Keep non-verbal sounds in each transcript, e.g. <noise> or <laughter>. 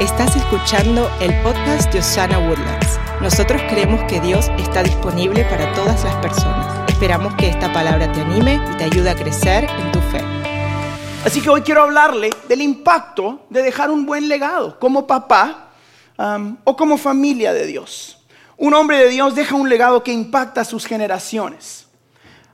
Estás escuchando el podcast de Osana Woodlands. Nosotros creemos que Dios está disponible para todas las personas. Esperamos que esta palabra te anime y te ayude a crecer en tu fe. Así que hoy quiero hablarle del impacto de dejar un buen legado como papá um, o como familia de Dios. Un hombre de Dios deja un legado que impacta a sus generaciones.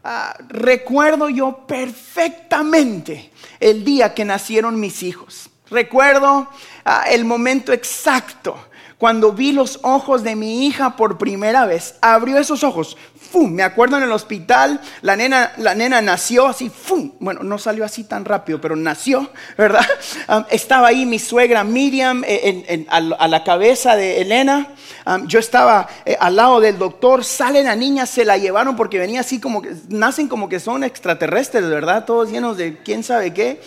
Ah, recuerdo yo perfectamente el día que nacieron mis hijos. Recuerdo ah, el momento exacto cuando vi los ojos de mi hija por primera vez. Abrió esos ojos. ¡Fum! Me acuerdo en el hospital, la nena, la nena nació así. ¡Fum! Bueno, no salió así tan rápido, pero nació, <laughs> ¿verdad? Ah, estaba ahí mi suegra Miriam eh, a, la cabeza de Elena. Ah, yo estaba eh, al lado del doctor. Sale la niña, se la llevaron porque venía así como que nacen como que son extraterrestres, ¿verdad? Todos llenos de quién sabe qué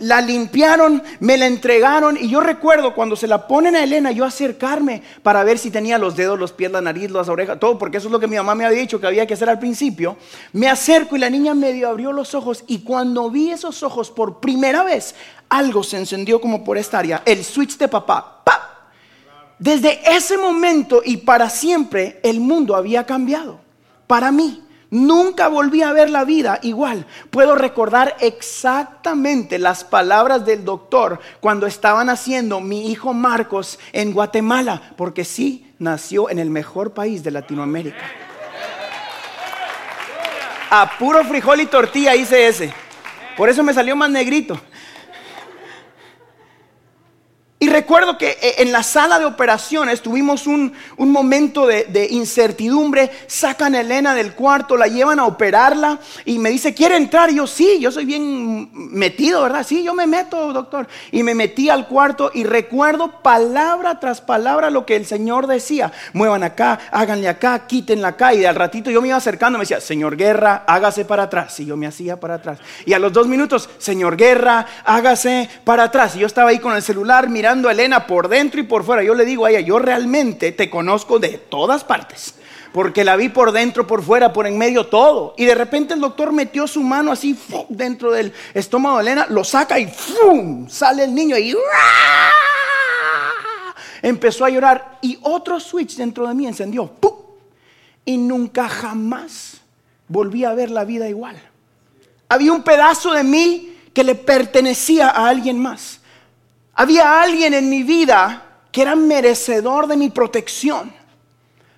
la limpiaron, me la entregaron y yo recuerdo cuando se la ponen a Elena, yo acercarme para ver si tenía los dedos, los pies, la nariz, las orejas, todo, porque eso es lo que mi mamá me había dicho que había que hacer al principio. Me acerco y la niña medio abrió los ojos y cuando vi esos ojos por primera vez, algo se encendió como por esta área, el switch de papá. ¡pa! Desde ese momento y para siempre el mundo había cambiado. Para mí. Nunca volví a ver la vida igual. Puedo recordar exactamente las palabras del doctor cuando estaban haciendo mi hijo Marcos en Guatemala, porque sí nació en el mejor país de Latinoamérica. A puro frijol y tortilla hice ese. Por eso me salió más negrito. Y recuerdo que eh, en la sala de operaciones tuvimos un, momento de, incertidumbre. Sacan a Elena del cuarto, la llevan a operarla y me dice, ¿quiere entrar? Y yo, sí, yo soy bien metido, ¿verdad? Sí, yo me meto, doctor. Y me metí al cuarto y recuerdo palabra tras palabra lo que el Señor decía. Muevan acá, háganle acá, quítenla acá. Y al ratito yo me iba acercando, me decía, Señor Guerra, hágase para atrás. Y yo me hacía para atrás. Y a los dos minutos, Señor Guerra, hágase para atrás. Y yo estaba ahí con el celular mirando a Elena por dentro y por fuera. Yo le digo a ella, yo realmente te conozco de todas partes. Porque la vi por dentro, por fuera, por en medio, todo. Y de repente el doctor metió su mano así dentro del estómago de Elena, lo saca y ¡fum! sale el niño y empezó a llorar. Y otro switch dentro de mí encendió. Y nunca jamás volví a ver la vida igual. Había un pedazo de mí que le pertenecía a alguien más. Había alguien en mi vida que era merecedor de mi protección.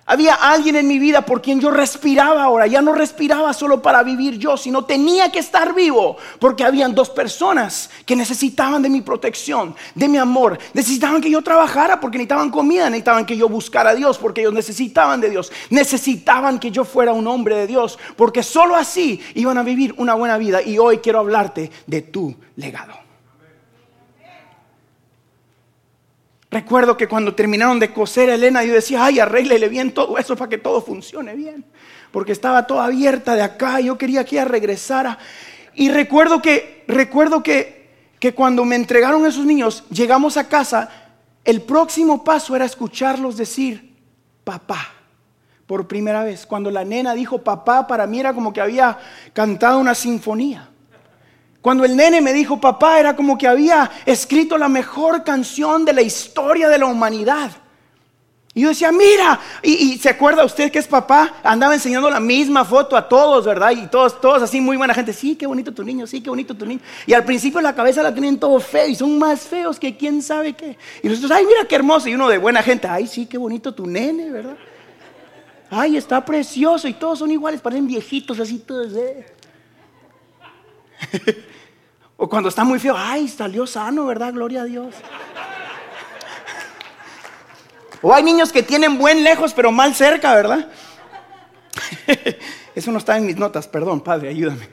Había alguien en mi vida por quien yo respiraba ahora. Ya no respiraba solo para vivir yo, sino tenía que estar vivo. Porque habían dos personas que necesitaban de mi protección, de mi amor. Necesitaban que yo trabajara porque necesitaban comida. Necesitaban que yo buscara a Dios porque ellos necesitaban de Dios. Necesitaban que yo fuera un hombre de Dios. Porque solo así iban a vivir una buena vida. Y hoy quiero hablarte de tu legado. Recuerdo que cuando terminaron de coser a Elena, yo decía, ay, arréglele bien todo eso para que todo funcione bien. Porque estaba toda abierta de acá, yo quería que ella regresara. Y recuerdo que, recuerdo que, que cuando me entregaron esos niños, llegamos a casa, el próximo paso era escucharlos decir, papá, por primera vez. Cuando la nena dijo papá, para mí era como que había cantado una sinfonía. Cuando el nene me dijo papá, era como que había escrito la mejor canción de la historia de la humanidad. Y yo decía, mira, y, se acuerda usted que es papá, andaba enseñando la misma foto a todos, ¿verdad? Y todos, todos así, muy buena gente, sí, qué bonito tu niño, sí, qué bonito tu niño. Y al principio la cabeza la tienen todo feo y son más feos que quién sabe qué. Y nosotros, ay, mira qué hermoso. Y uno de buena gente, ay, sí, qué bonito tu nene, ¿verdad? Ay, está precioso. Y todos son iguales, parecen viejitos, así todos. ¿eh? <laughs> O cuando está muy feo, ay, salió sano, ¿verdad? Gloria a Dios. O hay niños que tienen buen lejos, pero mal cerca, ¿verdad? <laughs> Eso no está en mis notas, perdón, Padre, ayúdame.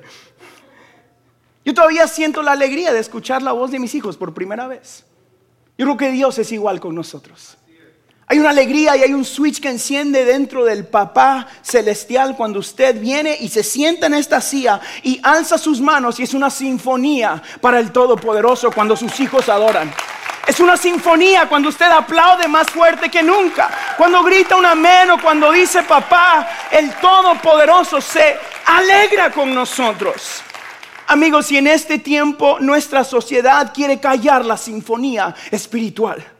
Yo todavía siento la alegría de escuchar la voz de mis hijos por primera vez. Yo creo que Dios es igual con nosotros. Hay una alegría y hay un switch que enciende dentro del papá celestial cuando usted viene y se sienta en esta silla y alza sus manos y es una sinfonía para el Todopoderoso cuando sus hijos adoran. Es una sinfonía cuando usted aplaude más fuerte que nunca. Cuando grita un amén o cuando dice papá, el Todopoderoso se alegra con nosotros. Amigos, y en este tiempo nuestra sociedad quiere callar la sinfonía espiritual.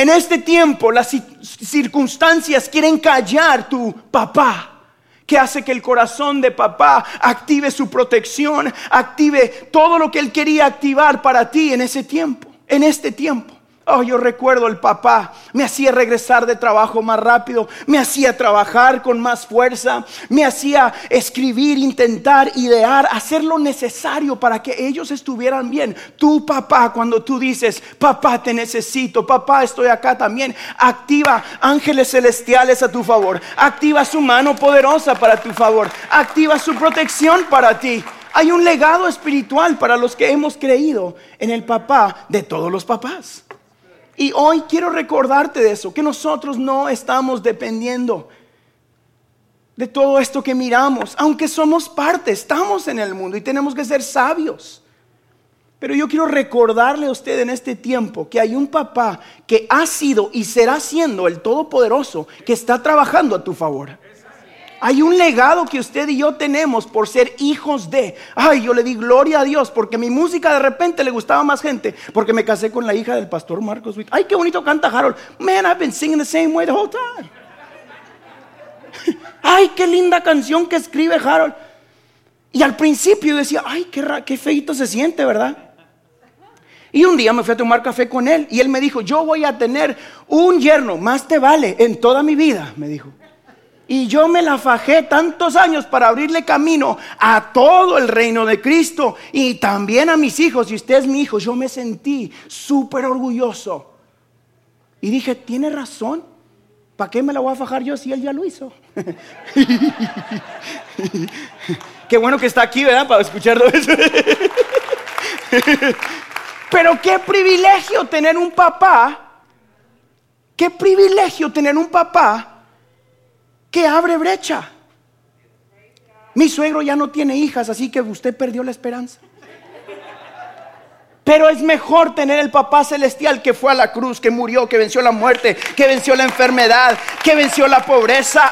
En este tiempo las circunstancias quieren callar tu papá que hace que el corazón de papá active su protección, active todo lo que él quería activar para ti en ese tiempo, en este tiempo. Oh, yo recuerdo el papá, me hacía regresar de trabajo más rápido, me hacía trabajar con más fuerza, me hacía escribir, intentar, idear, hacer lo necesario para que ellos estuvieran bien. Tu papá, cuando tú dices, papá te necesito, papá estoy acá también, activa ángeles celestiales a tu favor, activa su mano poderosa para tu favor, activa su protección para ti. Hay un legado espiritual para los que hemos creído en el papá de todos los papás. Y hoy quiero recordarte de eso, que nosotros no estamos dependiendo de todo esto que miramos, aunque somos parte, estamos en el mundo y tenemos que ser sabios. Pero yo quiero recordarle a usted en este tiempo que hay un papá que ha sido y será siendo el Todopoderoso que está trabajando a tu favor. Hay un legado que usted y yo tenemos por ser hijos de. Ay, yo le di gloria a Dios porque mi música de repente le gustaba más gente porque me casé con la hija del pastor Marcos Ay, qué bonito canta Harold. Man, I've been singing the same way the whole time. <laughs> Ay, qué linda canción que escribe Harold. Y al principio decía, ay, qué, qué feito se siente, ¿verdad? Y un día me fui a tomar café con él y él me dijo, yo voy a tener un yerno, más te vale en toda mi vida, me dijo. Y yo me la fajé tantos años para abrirle camino a todo el reino de Cristo y también a mis hijos. Y usted es mi hijo, yo me sentí súper orgulloso. Y dije, tiene razón. ¿Para qué me la voy a fajar yo si él ya lo hizo? <laughs> qué bueno que está aquí, ¿verdad? Para escucharlo. <laughs> Pero qué privilegio tener un papá. Qué privilegio tener un papá que abre brecha. Mi suegro ya no tiene hijas, así que usted perdió la esperanza. Pero es mejor tener el papá celestial que fue a la cruz, que murió, que venció la muerte, que venció la enfermedad, que venció la pobreza,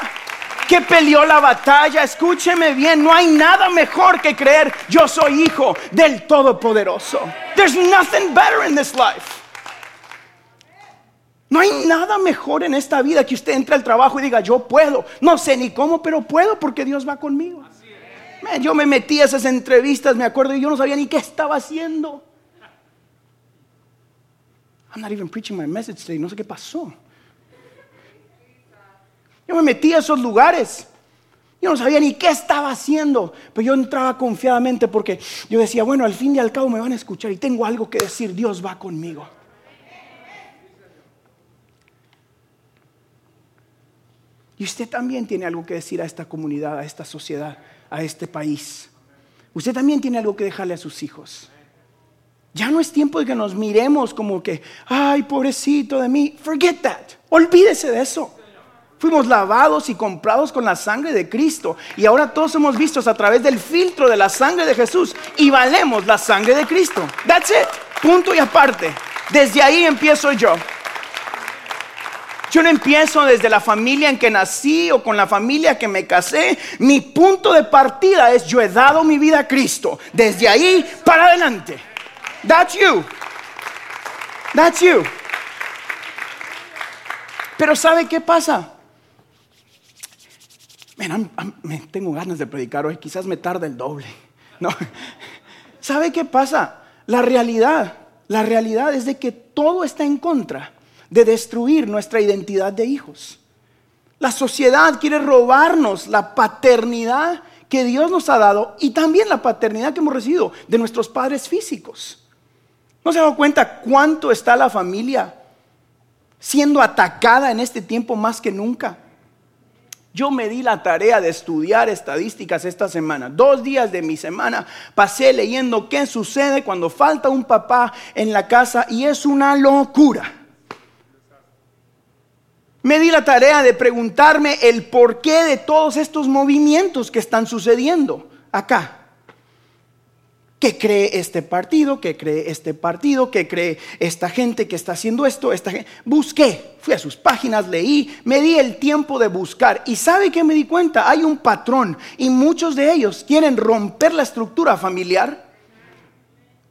que peleó la batalla. Escúcheme bien, no hay nada mejor que creer yo soy hijo del Todopoderoso. There's nothing better in this life. No hay nada mejor en esta vida que usted entre al trabajo y diga, yo puedo. No sé ni cómo, pero puedo porque Dios va conmigo. yo me metí a esas entrevistas, me acuerdo, y yo no sabía ni qué estaba haciendo. I'm not even preaching my message today, no sé qué pasó. Yo me metí a esos lugares. Yo no sabía ni qué estaba haciendo, pero yo entraba confiadamente porque yo decía, bueno, al fin y al cabo me van a escuchar y tengo algo que decir, Dios va conmigo. Y usted también tiene algo que decir a esta comunidad, a esta sociedad, a este país. Usted también tiene algo que dejarle a sus hijos. Ya no es tiempo de que nos miremos como que, ay, pobrecito de mí. Forget that. Olvídese de eso. Fuimos lavados y comprados con la sangre de Cristo. Y ahora todos somos vistos a través del filtro de la sangre de Jesús. Y valemos la sangre de Cristo. That's it. Punto y aparte. Desde ahí empiezo yo. Yo no empiezo desde la familia en que nací o con la familia que me casé. Mi punto de partida es yo he dado mi vida a Cristo. Desde ahí para adelante. That's you. That's you. Pero ¿sabe qué pasa? me tengo ganas de predicar hoy, quizás me tarde el doble. <laughs> No. ¿Sabe qué pasa? La realidad, la realidad es de que todo está en contra de destruir nuestra identidad de hijos. La sociedad quiere robarnos la paternidad que Dios nos ha dado y también la paternidad que hemos recibido de nuestros padres físicos. ¿No se ha dado cuenta cuánto está la familia siendo atacada en este tiempo más que nunca? Yo me di la tarea de estudiar estadísticas esta semana. Dos días de mi semana pasé leyendo qué sucede cuando falta un papá en la casa y es una locura. Me di la tarea de preguntarme el porqué de todos estos movimientos que están sucediendo acá. ¿Qué cree este partido? ¿Qué cree este partido? ¿Qué cree esta gente que está haciendo esto? Busqué, fui a sus páginas, leí, me di el tiempo de buscar. ¿Y sabe que me di cuenta? Hay un patrón y muchos de ellos quieren romper la estructura familiar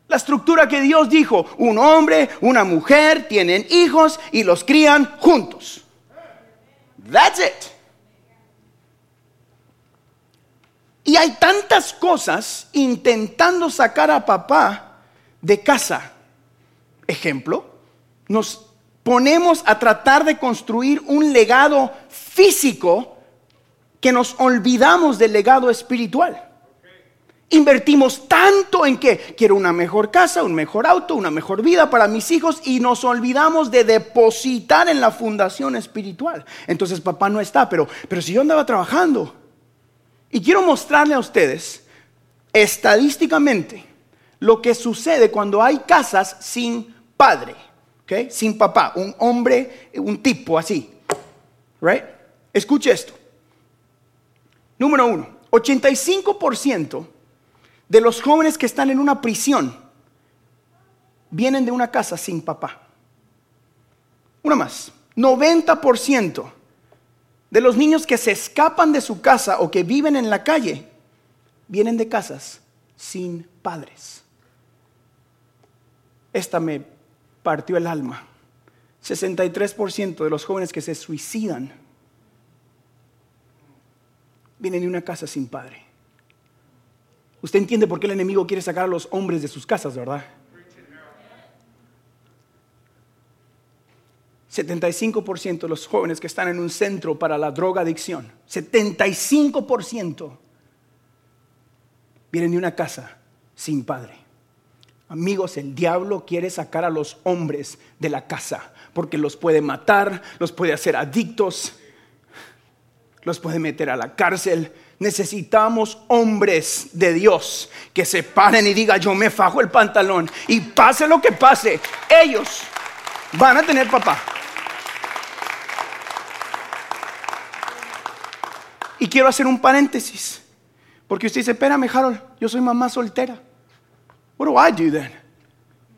La estructura que Dios dijo, un hombre, una mujer tienen hijos y los crían juntos. That's it. Y hay tantas cosas intentando sacar a papá de casa. Ejemplo, nos ponemos a tratar de construir un legado físico que nos olvidamos del legado espiritual. Invertimos tanto en que quiero una mejor casa, un mejor auto, una mejor vida para mis hijos y nos olvidamos de depositar en la fundación espiritual. Entonces papá no está, pero, pero si yo andaba trabajando. Y quiero mostrarle a ustedes estadísticamente lo que sucede cuando hay casas sin padre, ¿okay? sin papá, un hombre, un tipo así. Right? Escuche esto. Número uno, 85% de los jóvenes que están en una prisión vienen de una casa sin papá. Una más, 90% de los niños que se escapan de su casa o que viven en la calle vienen de casas sin padres. Esta me partió el alma. 63% de los jóvenes que se suicidan vienen de una casa sin padre. Usted entiende por qué el enemigo quiere sacar a los hombres de sus casas, ¿verdad? 75% de los jóvenes que están en un centro para la droga adicción, 75% vienen de una casa sin padre. Amigos, el diablo quiere sacar a los hombres de la casa porque los puede matar, los puede hacer adictos, los puede meter a la cárcel. Necesitamos hombres de Dios que se paren y digan, yo me fajo el pantalón y pase lo que pase, ellos van a tener papá. Y quiero hacer un paréntesis, porque usted dice, espérame Harold, yo soy mamá soltera. What do I do then?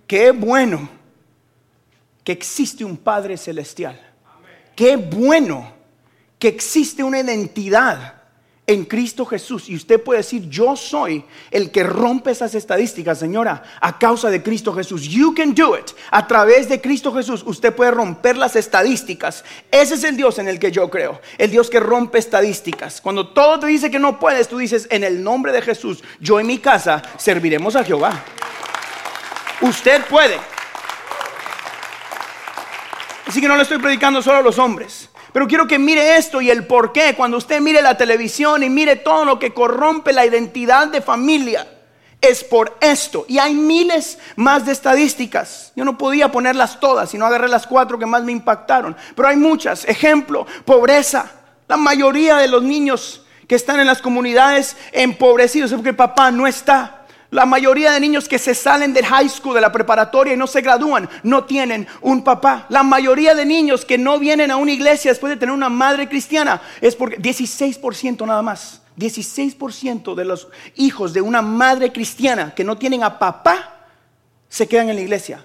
Qué bueno que existe un Padre celestial. Qué bueno que existe una identidad en Cristo Jesús. Y usted puede decir, yo soy el que rompe esas estadísticas, señora, a causa de Cristo Jesús. You can do it. A través de Cristo Jesús, usted puede romper las estadísticas. Ese es el Dios en el que yo creo. El Dios que rompe estadísticas. Cuando todo te dice que no puedes, tú dices, en el nombre de Jesús, yo y mi casa serviremos a Jehová. Usted puede. Así que no le estoy predicando solo a los hombres. Pero quiero que mire esto y el por qué. Cuando usted mire la televisión y mire todo lo que corrompe la identidad de familia, es por esto. Y hay miles más de estadísticas. Yo no podía ponerlas todas, sino agarré las cuatro que más me impactaron. Pero hay muchas. Ejemplo, pobreza. La mayoría de los niños que están en las comunidades empobrecidos es porque papá no está. La mayoría de niños que se salen del high school, de la preparatoria y no se gradúan, no tienen un papá. La mayoría de niños que no vienen a una iglesia después de tener una madre cristiana es porque 16% nada más. 16% de los hijos de una madre cristiana que no tienen a papá se quedan en la iglesia.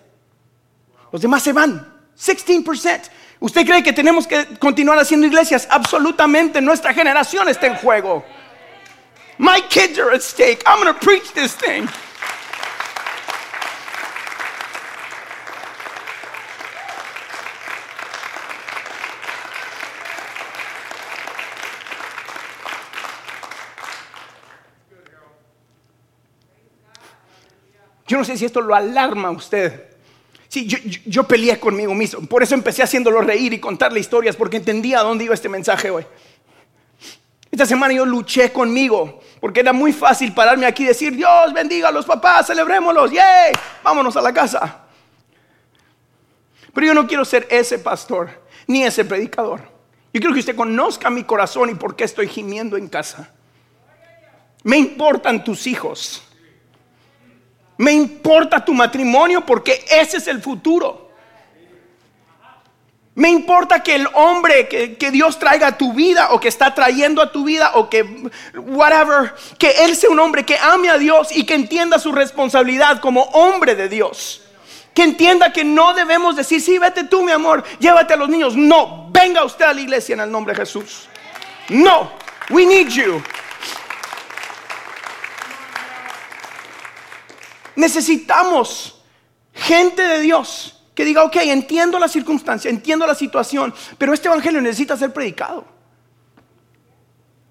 Los demás se van. 16%. ¿Usted cree que tenemos que continuar haciendo iglesias? Absolutamente. Nuestra generación está en juego. My kids are at stake. I'm going to preach this thing. Yo no sé si esto lo alarma a usted. Sí, yo, yo, yo, peleé conmigo mismo. Por eso empecé haciéndolo reír y contarle historias, porque entendía a dónde iba este mensaje hoy. Esta semana yo luché conmigo, porque era muy fácil pararme aquí y decir, Dios bendiga a los papás, celebrémoslos, ¡yay! Vámonos a la casa. Pero yo no quiero ser ese pastor, ni ese predicador. Yo quiero que usted conozca mi corazón y por qué estoy gimiendo en casa. Me importan tus hijos. Me importa tu matrimonio porque ese es el futuro. Me importa que el hombre que, Dios traiga a tu vida o que está trayendo a tu vida o que whatever, que él sea un hombre que ame a Dios y que entienda su responsabilidad como hombre de Dios. Que entienda que no debemos decir, sí, vete tú, mi amor, llévate a los niños. No, venga usted a la iglesia en el nombre de Jesús. No, we need you. Necesitamos gente de Dios que diga, ok, entiendo la circunstancia, entiendo la situación, pero este Evangelio necesita ser predicado.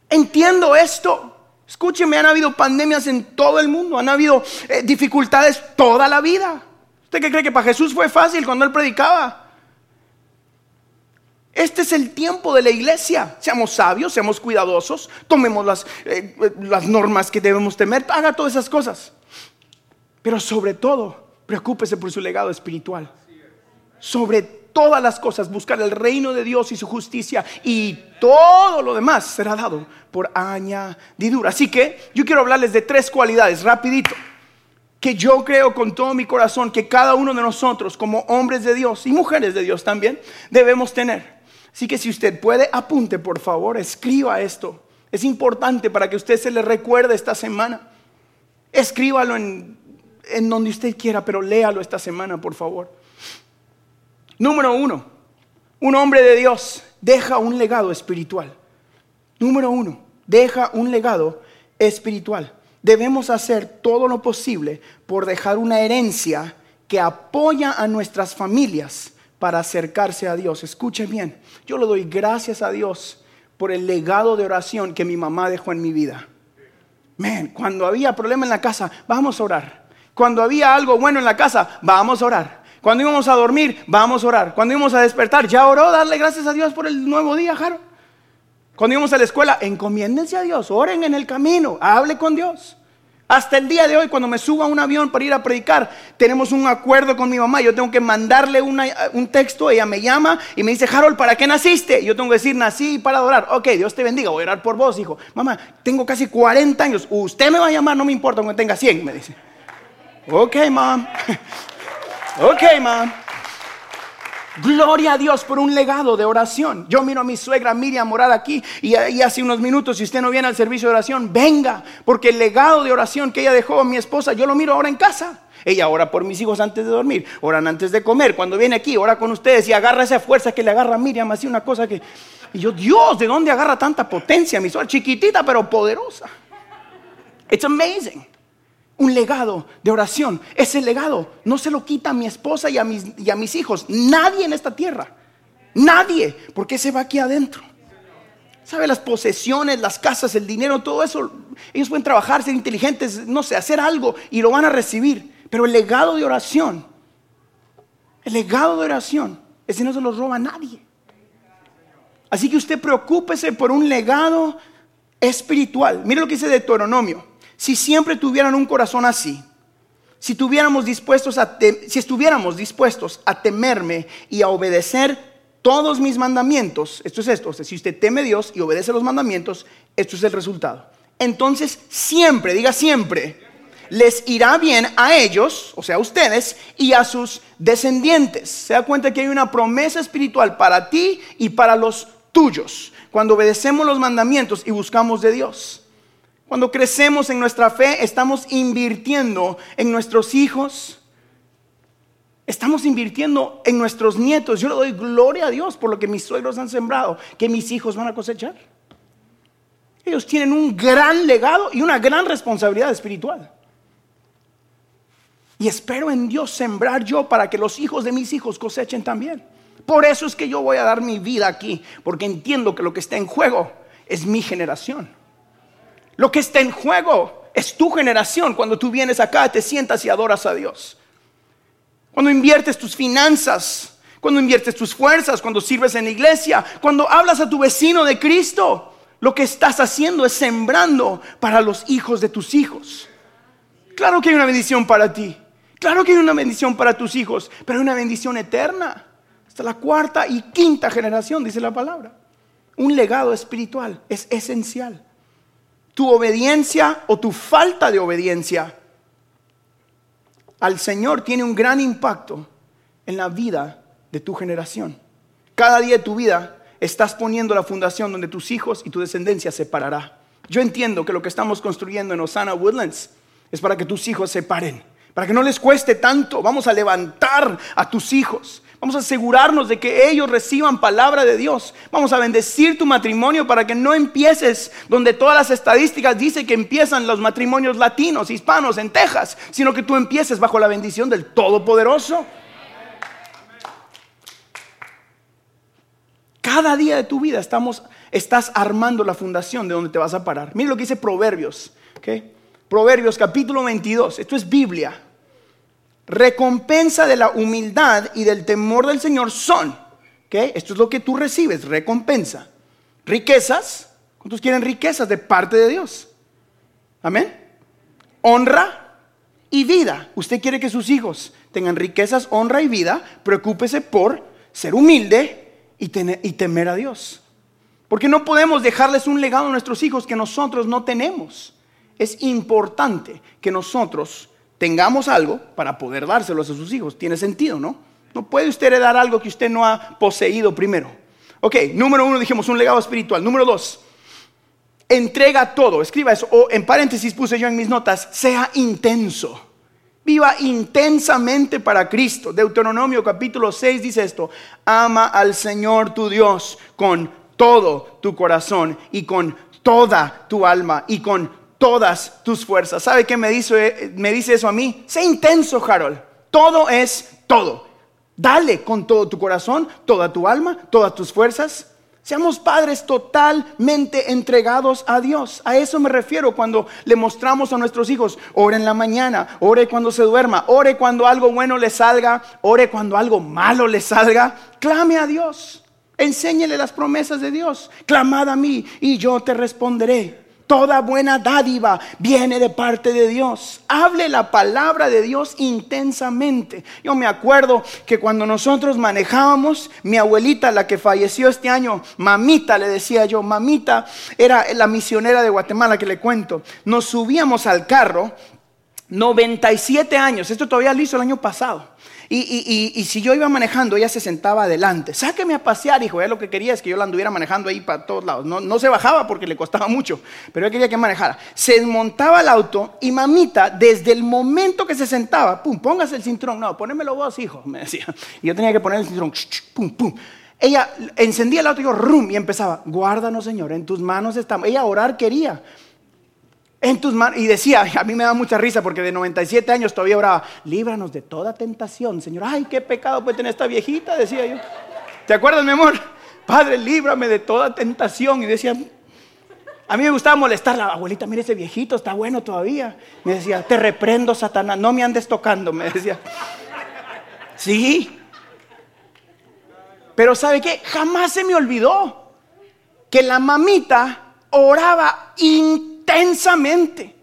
Entiendo esto. Escúcheme, han habido pandemias en todo el mundo, han habido eh, dificultades toda la vida. ¿Usted qué cree que para Jesús fue fácil cuando él predicaba? Este es el tiempo de la iglesia. Seamos sabios, seamos cuidadosos, tomemos las, eh, las normas que debemos temer, haga todas esas cosas. Pero sobre todo, preocúpese por su legado espiritual. Sobre todas las cosas, buscar el reino de Dios y su justicia y todo lo demás será dado por añadidura. Así que yo quiero hablarles de tres cualidades, rapidito, que yo creo con todo mi corazón que cada uno de nosotros como hombres de Dios y mujeres de Dios también debemos tener. Así que si usted puede, apunte por favor, escriba esto. Es importante para que usted se le recuerde esta semana. Escríbalo en, en donde usted quiera, pero léalo esta semana, por favor. Número uno, un hombre de Dios deja un legado espiritual. Número uno, deja un legado espiritual. Debemos hacer todo lo posible por dejar una herencia que apoya a nuestras familias para acercarse a Dios. Escuchen bien, yo le doy gracias a Dios por el legado de oración que mi mamá dejó en mi vida. Men, cuando había problema en la casa, vamos a orar. Cuando había algo bueno en la casa, vamos a orar. Cuando íbamos a dormir, vamos a orar. Cuando íbamos a despertar, ya oró, darle gracias a Dios por el nuevo día, Jaro. Cuando íbamos a la escuela, encomiéndense a Dios, oren en el camino, hable con Dios. Hasta el día de hoy, cuando me subo a un avión para ir a predicar, tenemos un acuerdo con mi mamá. Yo tengo que mandarle un texto, ella me llama y me dice, Harold, ¿para qué naciste? Yo tengo que decir, nací para adorar. Ok, Dios te bendiga, voy a orar por vos, hijo. Mamá, tengo casi 40 años, usted me va a llamar, no me importa aunque tenga 100, me dice. Ok, mom. <laughs> ok, mom. Gloria a Dios por un legado de oración. Yo miro a mi suegra Miriam morar aquí y, hace unos minutos, si usted no viene al servicio de oración, venga, porque el legado de oración que ella dejó a mi esposa, yo lo miro ahora en casa. Ella ora por mis hijos antes de dormir, oran antes de comer, cuando viene aquí, ora con ustedes y agarra esa fuerza que le agarra a Miriam, así una cosa que... Y yo, Dios, ¿de dónde agarra tanta potencia mi suegra? Chiquitita pero poderosa. It's amazing un legado de oración. Ese legado no se lo quita a mi esposa y a mis, y a mis hijos. Nadie en esta tierra. Nadie. Porque se va aquí adentro. ¿Sabe? Las posesiones, las casas, el dinero, todo eso. Ellos pueden trabajar, ser inteligentes, no sé, hacer algo y lo van a recibir. Pero el legado de oración, el legado de oración, ese no se lo roba a nadie. Así que usted preocúpese por un legado espiritual. Mire lo que dice Deuteronomio si siempre tuvieran un corazón así, si, tuviéramos dispuestos a si estuviéramos dispuestos a temerme y a obedecer todos mis mandamientos, esto es esto, si usted teme a Dios y obedece los mandamientos, esto es el resultado. Entonces siempre, diga siempre, les irá bien a ellos, o sea, a ustedes, y a sus descendientes. Se da cuenta que hay una promesa espiritual para ti y para los tuyos, cuando obedecemos los mandamientos y buscamos de Dios. Cuando crecemos en nuestra fe, estamos invirtiendo en nuestros hijos. Estamos invirtiendo en nuestros nietos. Yo le doy gloria a Dios por lo que mis suegros han sembrado, que mis hijos van a cosechar. Ellos tienen un gran legado y una gran responsabilidad espiritual. Y espero en Dios sembrar yo para que los hijos de mis hijos cosechen también. Por eso es que yo voy a dar mi vida aquí, porque entiendo que lo que está en juego es mi generación. Lo que está en juego es tu generación cuando tú vienes acá, te sientas y adoras a Dios. Cuando inviertes tus finanzas, cuando inviertes tus fuerzas, cuando sirves en la iglesia, cuando hablas a tu vecino de Cristo, lo que estás haciendo es sembrando para los hijos de tus hijos. Claro que hay una bendición para ti. Claro que hay una bendición para tus hijos, pero hay una bendición eterna. Hasta la cuarta y quinta generación, dice la palabra. Un legado espiritual es esencial tu obediencia o tu falta de obediencia al Señor tiene un gran impacto en la vida de tu generación. Cada día de tu vida estás poniendo la fundación donde tus hijos y tu descendencia se parará. Yo entiendo que lo que estamos construyendo en Osana Woodlands es para que tus hijos se paren, para que no les cueste tanto. Vamos a levantar a tus hijos, Vamos a asegurarnos de que ellos reciban palabra de Dios. Vamos a bendecir tu matrimonio para que no empieces donde todas las estadísticas dicen que empiezan los matrimonios latinos, hispanos en Texas, sino que tú empieces bajo la bendición del Todopoderoso. Cada día de tu vida estamos, estás armando la fundación de donde te vas a parar. Mira lo que dice Proverbios. Proverbios capítulo 22. Esto es Biblia recompensa de la humildad y del temor del Señor son, ¿qué? Esto es lo que tú recibes, recompensa. Riquezas, ¿cuántos quieren riquezas de parte de Dios? Amén. Honra y vida. Usted quiere que sus hijos tengan riquezas, honra y vida. Preocúpese por ser humilde y, y temer a Dios. Porque no podemos dejarles un legado a nuestros hijos que nosotros no tenemos. Es importante que nosotros tengamos algo para poder dárselos a sus hijos. Tiene sentido, ¿no? No puede usted heredar algo que usted no ha poseído primero. Ok, número uno dijimos un legado espiritual. Número dos, entrega todo. Escriba eso. O en paréntesis puse yo en mis notas, sea intenso. Viva intensamente para Cristo. Deuteronomio capítulo 6 dice esto. Ama al Señor tu Dios con todo tu corazón y con toda tu alma y con todas tus fuerzas. ¿Sabe qué me dice, eso a mí? Sé intenso, Harold. Todo es todo. Dale con todo tu corazón, toda tu alma, todas tus fuerzas. Seamos padres totalmente entregados a Dios. A eso me refiero cuando le mostramos a nuestros hijos, ore en la mañana, ore cuando se duerma, ore cuando algo bueno le salga, ore cuando algo malo le salga. Clame a Dios. Enséñele las promesas de Dios. Clamad a mí y yo te responderé. Toda buena dádiva viene de parte de Dios. Hable la palabra de Dios intensamente. Yo me acuerdo que cuando nosotros manejábamos, mi abuelita, la que falleció este año, mamita, le decía yo, mamita, era la misionera de Guatemala que le cuento. Nos subíamos al carro, 97 años, esto todavía lo hizo el año pasado. Y, si yo iba manejando, ella se sentaba adelante. Sáqueme a pasear, hijo. Ella lo que quería es que yo la anduviera manejando ahí para todos lados. No, se bajaba porque le costaba mucho, pero ella quería que manejara. Se desmontaba el auto y mamita, desde el momento que se sentaba, pum, póngase el cinturón. No, ponémelo vos, hijo, me decía. Y yo tenía que poner el cinturón, pum, pum. Ella encendía el auto y yo, rum, y empezaba, guárdanos, Señor, en tus manos estamos. Ella orar quería en tus manos. Y decía, <laughs> a mí me da mucha risa porque de 97 años todavía oraba, líbranos de toda tentación, Señor. Ay, qué pecado puede tener esta viejita, decía yo. ¿Te acuerdas, mi amor? Padre, líbrame de toda tentación. Y decía, a mí me gustaba molestar la abuelita, mire ese viejito, está bueno todavía. Me decía, te reprendo, Satanás, no me andes tocando, me decía. Sí. Pero ¿sabe qué? Jamás se me olvidó que la mamita oraba intensamente intensamente.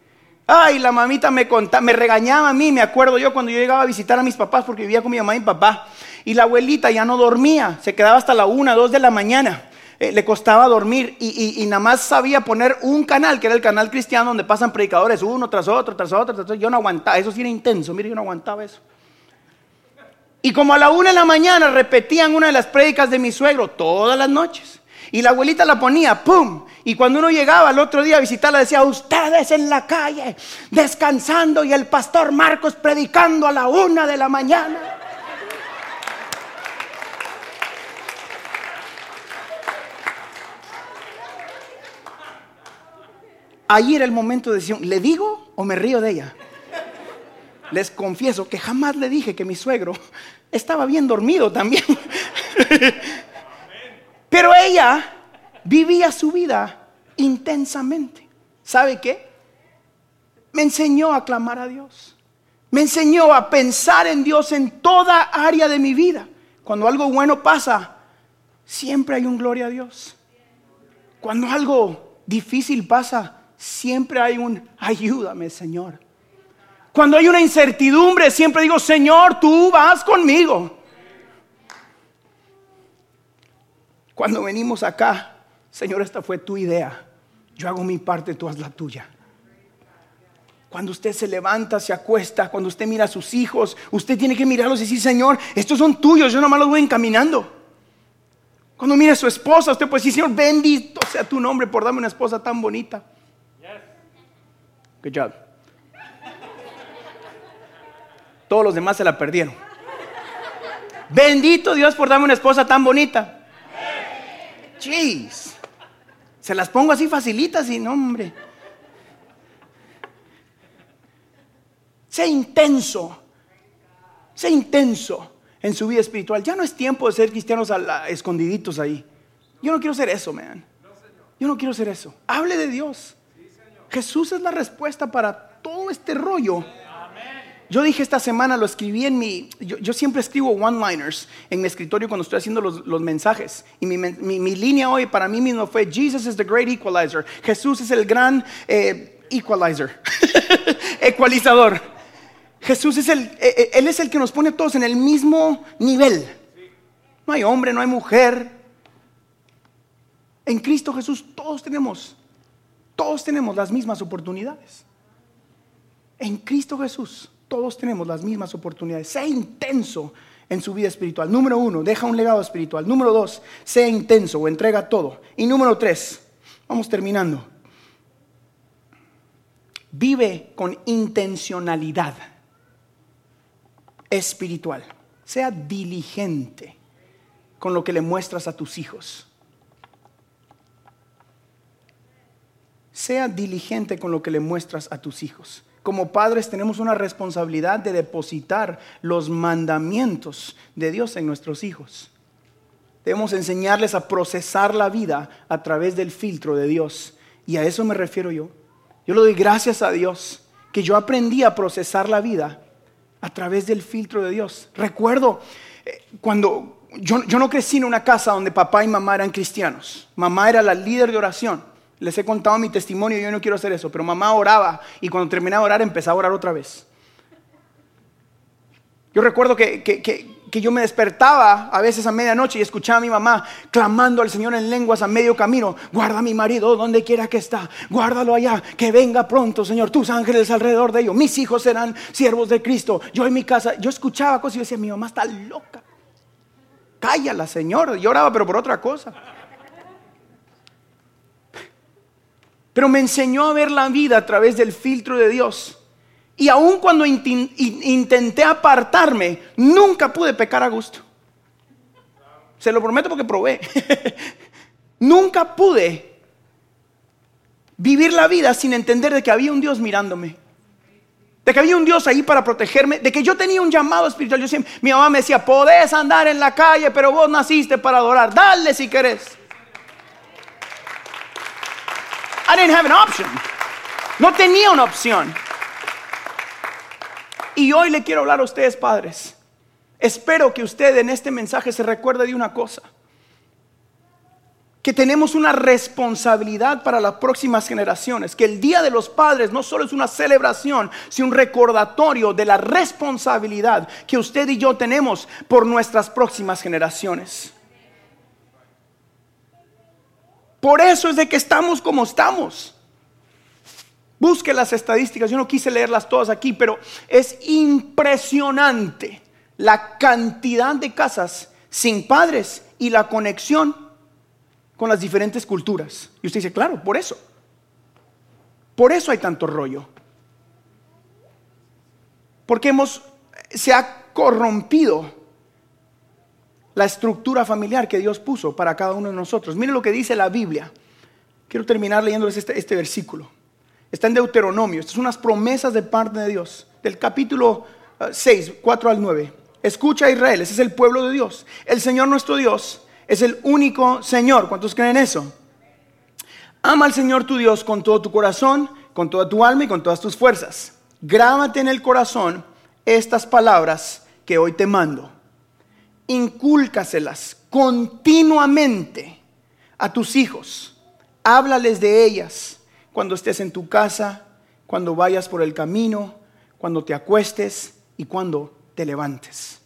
Ay, la mamita me contaba, me regañaba a mí, me acuerdo yo cuando yo llegaba a visitar a mis papás porque vivía con mi mamá y mi papá. Y la abuelita ya no dormía, se quedaba hasta la una, dos de la mañana. Eh, le costaba dormir y, nada más sabía poner un canal, que era el canal cristiano donde pasan predicadores uno tras otro, tras otro, tras otro. Yo no aguantaba, eso sí era intenso, mire, yo no aguantaba eso. Y como a la una de la mañana repetían una de las prédicas de mi suegro todas las noches. Y la abuelita la ponía, ¡pum! Y cuando uno llegaba al otro día a visitarla, decía, ustedes en la calle, descansando y el pastor Marcos predicando a la una de la mañana. Ahí era el momento de decisión, ¿le digo o me río de ella? Les confieso que jamás le dije que mi suegro estaba bien dormido también. <laughs> Pero ella vivía su vida intensamente. ¿Sabe qué? Me enseñó a clamar a Dios. Me enseñó a pensar en Dios en toda área de mi vida. Cuando algo bueno pasa, siempre hay un gloria a Dios. Cuando algo difícil pasa, siempre hay un ayúdame, Señor. Cuando hay una incertidumbre, siempre digo, Señor, tú vas conmigo. Cuando venimos acá, Señor, esta fue tu idea. Yo hago mi parte, tú haz la tuya. Cuando usted se levanta, se acuesta, cuando usted mira a sus hijos, usted tiene que mirarlos y decir, Señor, estos son tuyos, yo nomás los voy encaminando. Cuando mira a su esposa, usted puede decir, Señor, bendito sea tu nombre por darme una esposa tan bonita. Good job. Todos los demás se la perdieron. Bendito Dios por darme una esposa tan bonita. Jeez. Se las pongo así facilitas y no, hombre. Sea intenso. Sea intenso en su vida espiritual. Ya no es tiempo de ser cristianos escondiditos ahí. Yo no quiero ser eso, man. Yo no quiero ser eso. Hable de Dios. Jesús es la respuesta para todo este rollo. Yo dije esta semana, lo escribí en mi, yo, siempre escribo one-liners en mi escritorio cuando estoy haciendo los, mensajes. Y mi, línea hoy para mí mismo fue, Jesus is the great equalizer. Jesús es el gran eh, equalizer, <laughs> ecualizador. Jesús es el, eh, eh, Él es el que nos pone todos en el mismo nivel. No hay hombre, no hay mujer. En Cristo Jesús todos tenemos, todos tenemos las mismas oportunidades. En Cristo Jesús todos tenemos las mismas oportunidades. Sea intenso en su vida espiritual. Número uno, deja un legado espiritual. Número dos, sea intenso o entrega todo. Y número tres, vamos terminando. Vive con intencionalidad espiritual. Sea diligente con lo que le muestras a tus hijos. Sea diligente con lo que le muestras a tus hijos. Como padres tenemos una responsabilidad de depositar los mandamientos de Dios en nuestros hijos. Debemos enseñarles a procesar la vida a través del filtro de Dios. Y a eso me refiero yo. Yo le doy gracias a Dios que yo aprendí a procesar la vida a través del filtro de Dios. Recuerdo eh, cuando yo, yo no crecí en una casa donde papá y mamá eran cristianos. Mamá era la líder de oración. Les he contado mi testimonio, yo no quiero hacer eso, pero mamá oraba y cuando terminaba de orar empezaba a orar otra vez. Yo recuerdo que, que, yo me despertaba a veces a medianoche y escuchaba a mi mamá clamando al Señor en lenguas a medio camino, guarda a mi marido donde quiera que está, guárdalo allá, que venga pronto, Señor, tus ángeles alrededor de ellos, mis hijos serán siervos de Cristo, yo en mi casa, yo escuchaba cosas y decía, mi mamá está loca, cállala, Señor, yo oraba pero por otra cosa. Pero me enseñó a ver la vida a través del filtro de Dios. Y aun cuando intenté apartarme, nunca pude pecar a gusto. Se lo prometo porque probé. <laughs> nunca pude vivir la vida sin entender de que había un Dios mirándome. De que había un Dios ahí para protegerme, de que yo tenía un llamado espiritual. Yo siempre, mi mamá me decía, podés andar en la calle, pero vos naciste para adorar. Dale si querés. I didn't have an option. No tenía una opción. Y hoy le quiero hablar a ustedes, padres. Espero que usted en este mensaje se recuerde de una cosa. Que tenemos una responsabilidad para las próximas generaciones. Que el Día de los Padres no solo es una celebración, sino un recordatorio de la responsabilidad que usted y yo tenemos por nuestras próximas generaciones. Por eso es de que estamos como estamos. Busque las estadísticas, yo no quise leerlas todas aquí, pero es impresionante la cantidad de casas sin padres y la conexión con las diferentes culturas. Y usted dice, claro, por eso. Por eso hay tanto rollo. Porque hemos, se ha corrompido la estructura familiar que Dios puso para cada uno de nosotros. Miren lo que dice la Biblia. Quiero terminar leyéndoles este, este versículo. Está en Deuteronomio. Estas son unas promesas de parte de Dios. Del capítulo 6, uh, 4 al 9. Escucha Israel, ese es el pueblo de Dios. El Señor nuestro Dios es el único Señor. ¿Cuántos creen eso? Ama al Señor tu Dios con todo tu corazón, con toda tu alma y con todas tus fuerzas. Grábate en el corazón estas palabras que hoy te mando incúlcaselas continuamente a tus hijos. Háblales de ellas cuando estés en tu casa, cuando vayas por el camino, cuando te acuestes y cuando te levantes.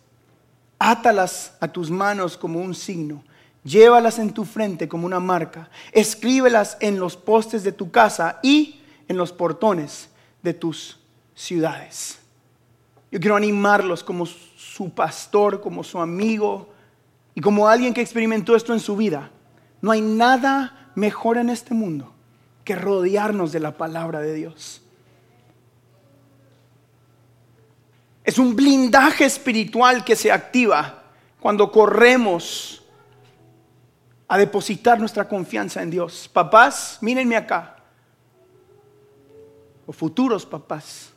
Átalas a tus manos como un signo. Llévalas en tu frente como una marca. Escríbelas en los postes de tu casa y en los portones de tus ciudades. Yo quiero animarlos como su pastor, como su amigo y como alguien que experimentó esto en su vida. No hay nada mejor en este mundo que rodearnos de la palabra de Dios. Es un blindaje espiritual que se activa cuando corremos a depositar nuestra confianza en Dios. Papás, mírenme acá. O futuros papás.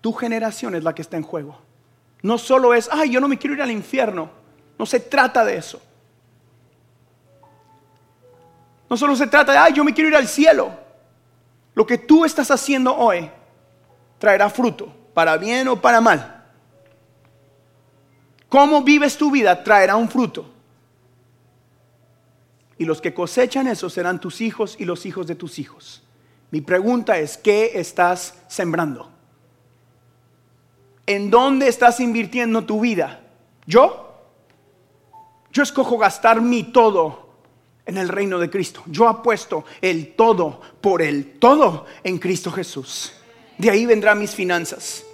Tu generación es la que está en juego. No solo es, ay, yo no me quiero ir al infierno. No se trata de eso. No solo se trata de, ay, yo me quiero ir al cielo. Lo que tú estás haciendo hoy traerá fruto, para bien o para mal. Cómo vives tu vida traerá un fruto. Y los que cosechan eso serán tus hijos y los hijos de tus hijos. Mi pregunta es, ¿qué estás sembrando? ¿En dónde estás invirtiendo tu vida? ¿Yo? Yo escojo gastar mi todo en el reino de Cristo. Yo apuesto el todo por el todo en Cristo Jesús. De ahí vendrán mis finanzas.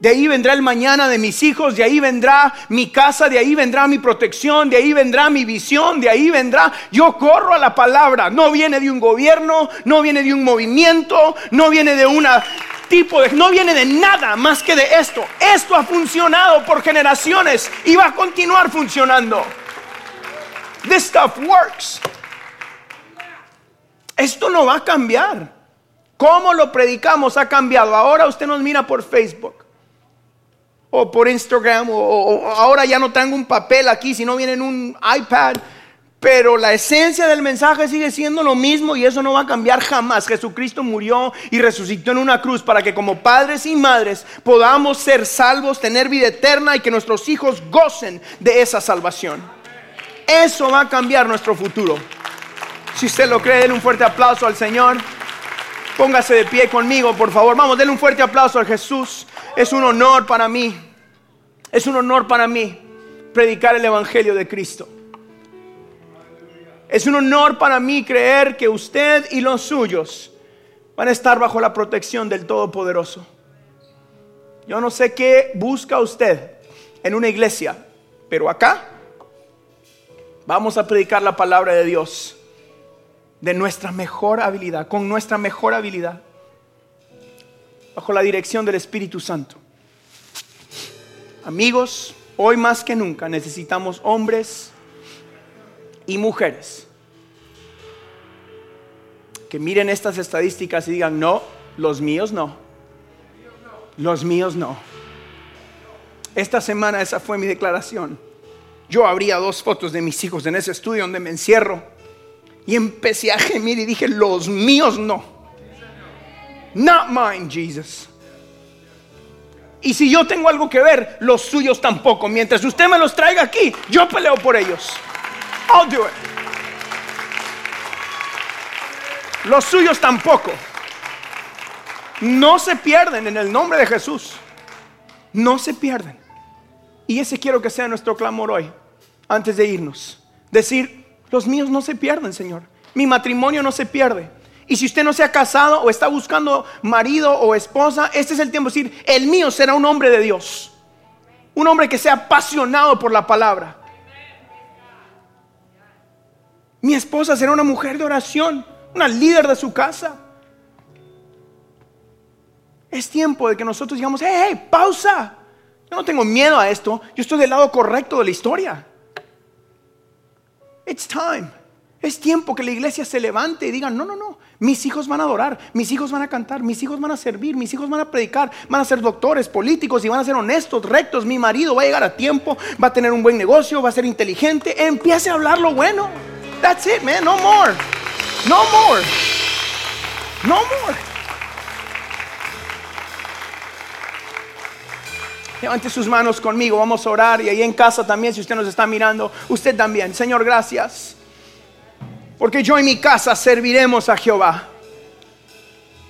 De ahí vendrá el mañana de mis hijos, de ahí vendrá mi casa, de ahí vendrá mi protección, de ahí vendrá mi visión, de ahí vendrá. Yo corro a la palabra. No viene de un gobierno, no viene de un movimiento, no viene de un tipo de, no viene de nada más que de esto. Esto ha funcionado por generaciones y va a continuar funcionando. This stuff works. Esto no va a cambiar. ¿Cómo lo predicamos ha cambiado? Ahora usted nos mira por Facebook o por Instagram o, ahora ya no tengo un papel aquí, si no viene en un iPad. Pero la esencia del mensaje sigue siendo lo mismo y eso no va a cambiar jamás. Jesucristo murió y resucitó en una cruz para que como padres y madres podamos ser salvos, tener vida eterna y que nuestros hijos gocen de esa salvación. Eso va a cambiar nuestro futuro. Si usted lo cree, denle un fuerte aplauso al Señor. Póngase de pie conmigo, por favor. Vamos, denle un fuerte aplauso a Jesús. Es un honor para mí. Es un honor para mí predicar el Evangelio de Cristo. Es un honor para mí creer que usted y los suyos van a estar bajo la protección del Todopoderoso. Yo no sé qué busca usted en una iglesia, pero acá Vamos a predicar la palabra de Dios de nuestra mejor habilidad, con nuestra mejor habilidad, bajo la dirección del Espíritu Santo. Amigos, hoy más que nunca necesitamos hombres y mujeres que miren estas estadísticas y digan, no, los míos no. Los míos no. Esta semana esa fue mi declaración yo abría dos fotos de mis hijos en ese estudio donde me encierro y empecé a gemir y dije, los míos no. Not mine, Jesus. Y si yo tengo algo que ver, los suyos tampoco. Mientras usted me los traiga aquí, yo peleo por ellos. Los suyos tampoco. No se pierden en el nombre de Jesús. No se pierden. Y ese quiero que sea nuestro clamor hoy antes de irnos. Decir, los míos no se pierden, Señor. Mi matrimonio no se pierde. Y si usted no se ha casado o está buscando marido o esposa, este es el tiempo de decir, el mío será un hombre de Dios. Un hombre que sea apasionado por la palabra. Mi esposa será una mujer de oración, una líder de su casa. Es tiempo de que nosotros digamos, hey, hey, pausa. Yo no tengo miedo a esto. Yo estoy del lado correcto de la historia. It's time. Es tiempo que la iglesia se levante y diga, no, no, no, mis hijos van a adorar, mis hijos van a cantar, mis hijos van a servir, mis hijos van a predicar, van a ser doctores, políticos y van a ser honestos, rectos. Mi marido va a llegar a tiempo, va a tener un buen negocio, va a ser inteligente. Empiece a hablar lo bueno. That's it, man. No more. No more. No more. Levante sus manos conmigo, vamos a orar y ahí en casa también, si usted nos está mirando, usted también. Señor, gracias. Porque yo y mi casa serviremos a Jehová.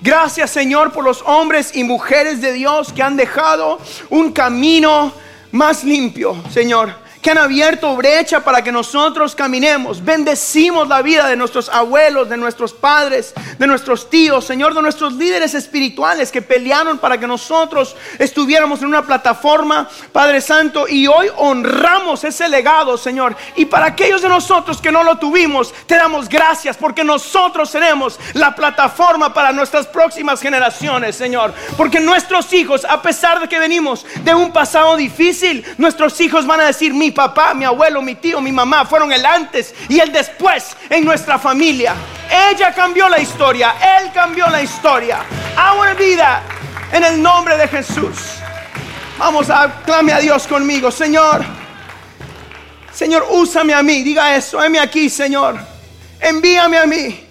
Gracias Señor por los hombres y mujeres de Dios que han dejado un camino más limpio, Señor que han abierto brecha para que nosotros caminemos. Bendecimos la vida de nuestros abuelos, de nuestros padres, de nuestros tíos, Señor, de nuestros líderes espirituales que pelearon para que nosotros estuviéramos en una plataforma, Padre Santo, y hoy honramos ese legado, Señor. Y para aquellos de nosotros que no lo tuvimos, te damos gracias porque nosotros seremos la plataforma para nuestras próximas generaciones, Señor. Porque nuestros hijos, a pesar de que venimos de un pasado difícil, nuestros hijos van a decir, papá, mi abuelo, mi tío, mi mamá fueron el antes y el después en nuestra familia. Ella cambió la historia, él cambió la historia. Ahora vida en el nombre de Jesús. Vamos a clame a Dios conmigo, Señor. Señor, úsame a mí, diga eso, heme aquí, Señor. Envíame a mí.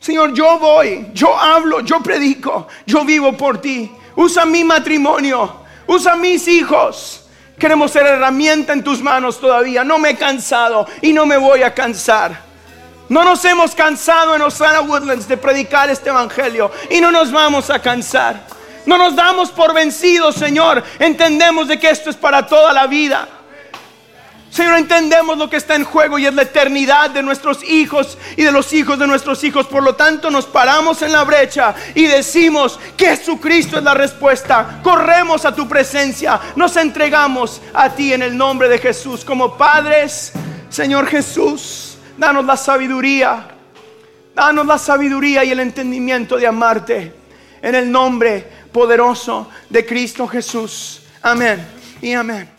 Señor, yo voy, yo hablo, yo predico, yo vivo por ti. Usa mi matrimonio, usa mis hijos. Queremos ser herramienta en tus manos todavía. No me he cansado y no me voy a cansar. No nos hemos cansado en Osana Woodlands de predicar este evangelio y no nos vamos a cansar. No nos damos por vencidos, Señor. Entendemos de que esto es para toda la vida. Señor, entendemos lo que está en juego y es la eternidad de nuestros hijos y de los hijos de nuestros hijos. Por lo tanto, nos paramos en la brecha y decimos que Jesucristo es la respuesta. Corremos a tu presencia, nos entregamos a ti en el nombre de Jesús como padres. Señor Jesús, danos la sabiduría, danos la sabiduría y el entendimiento de amarte en el nombre poderoso de Cristo Jesús. Amén y amén.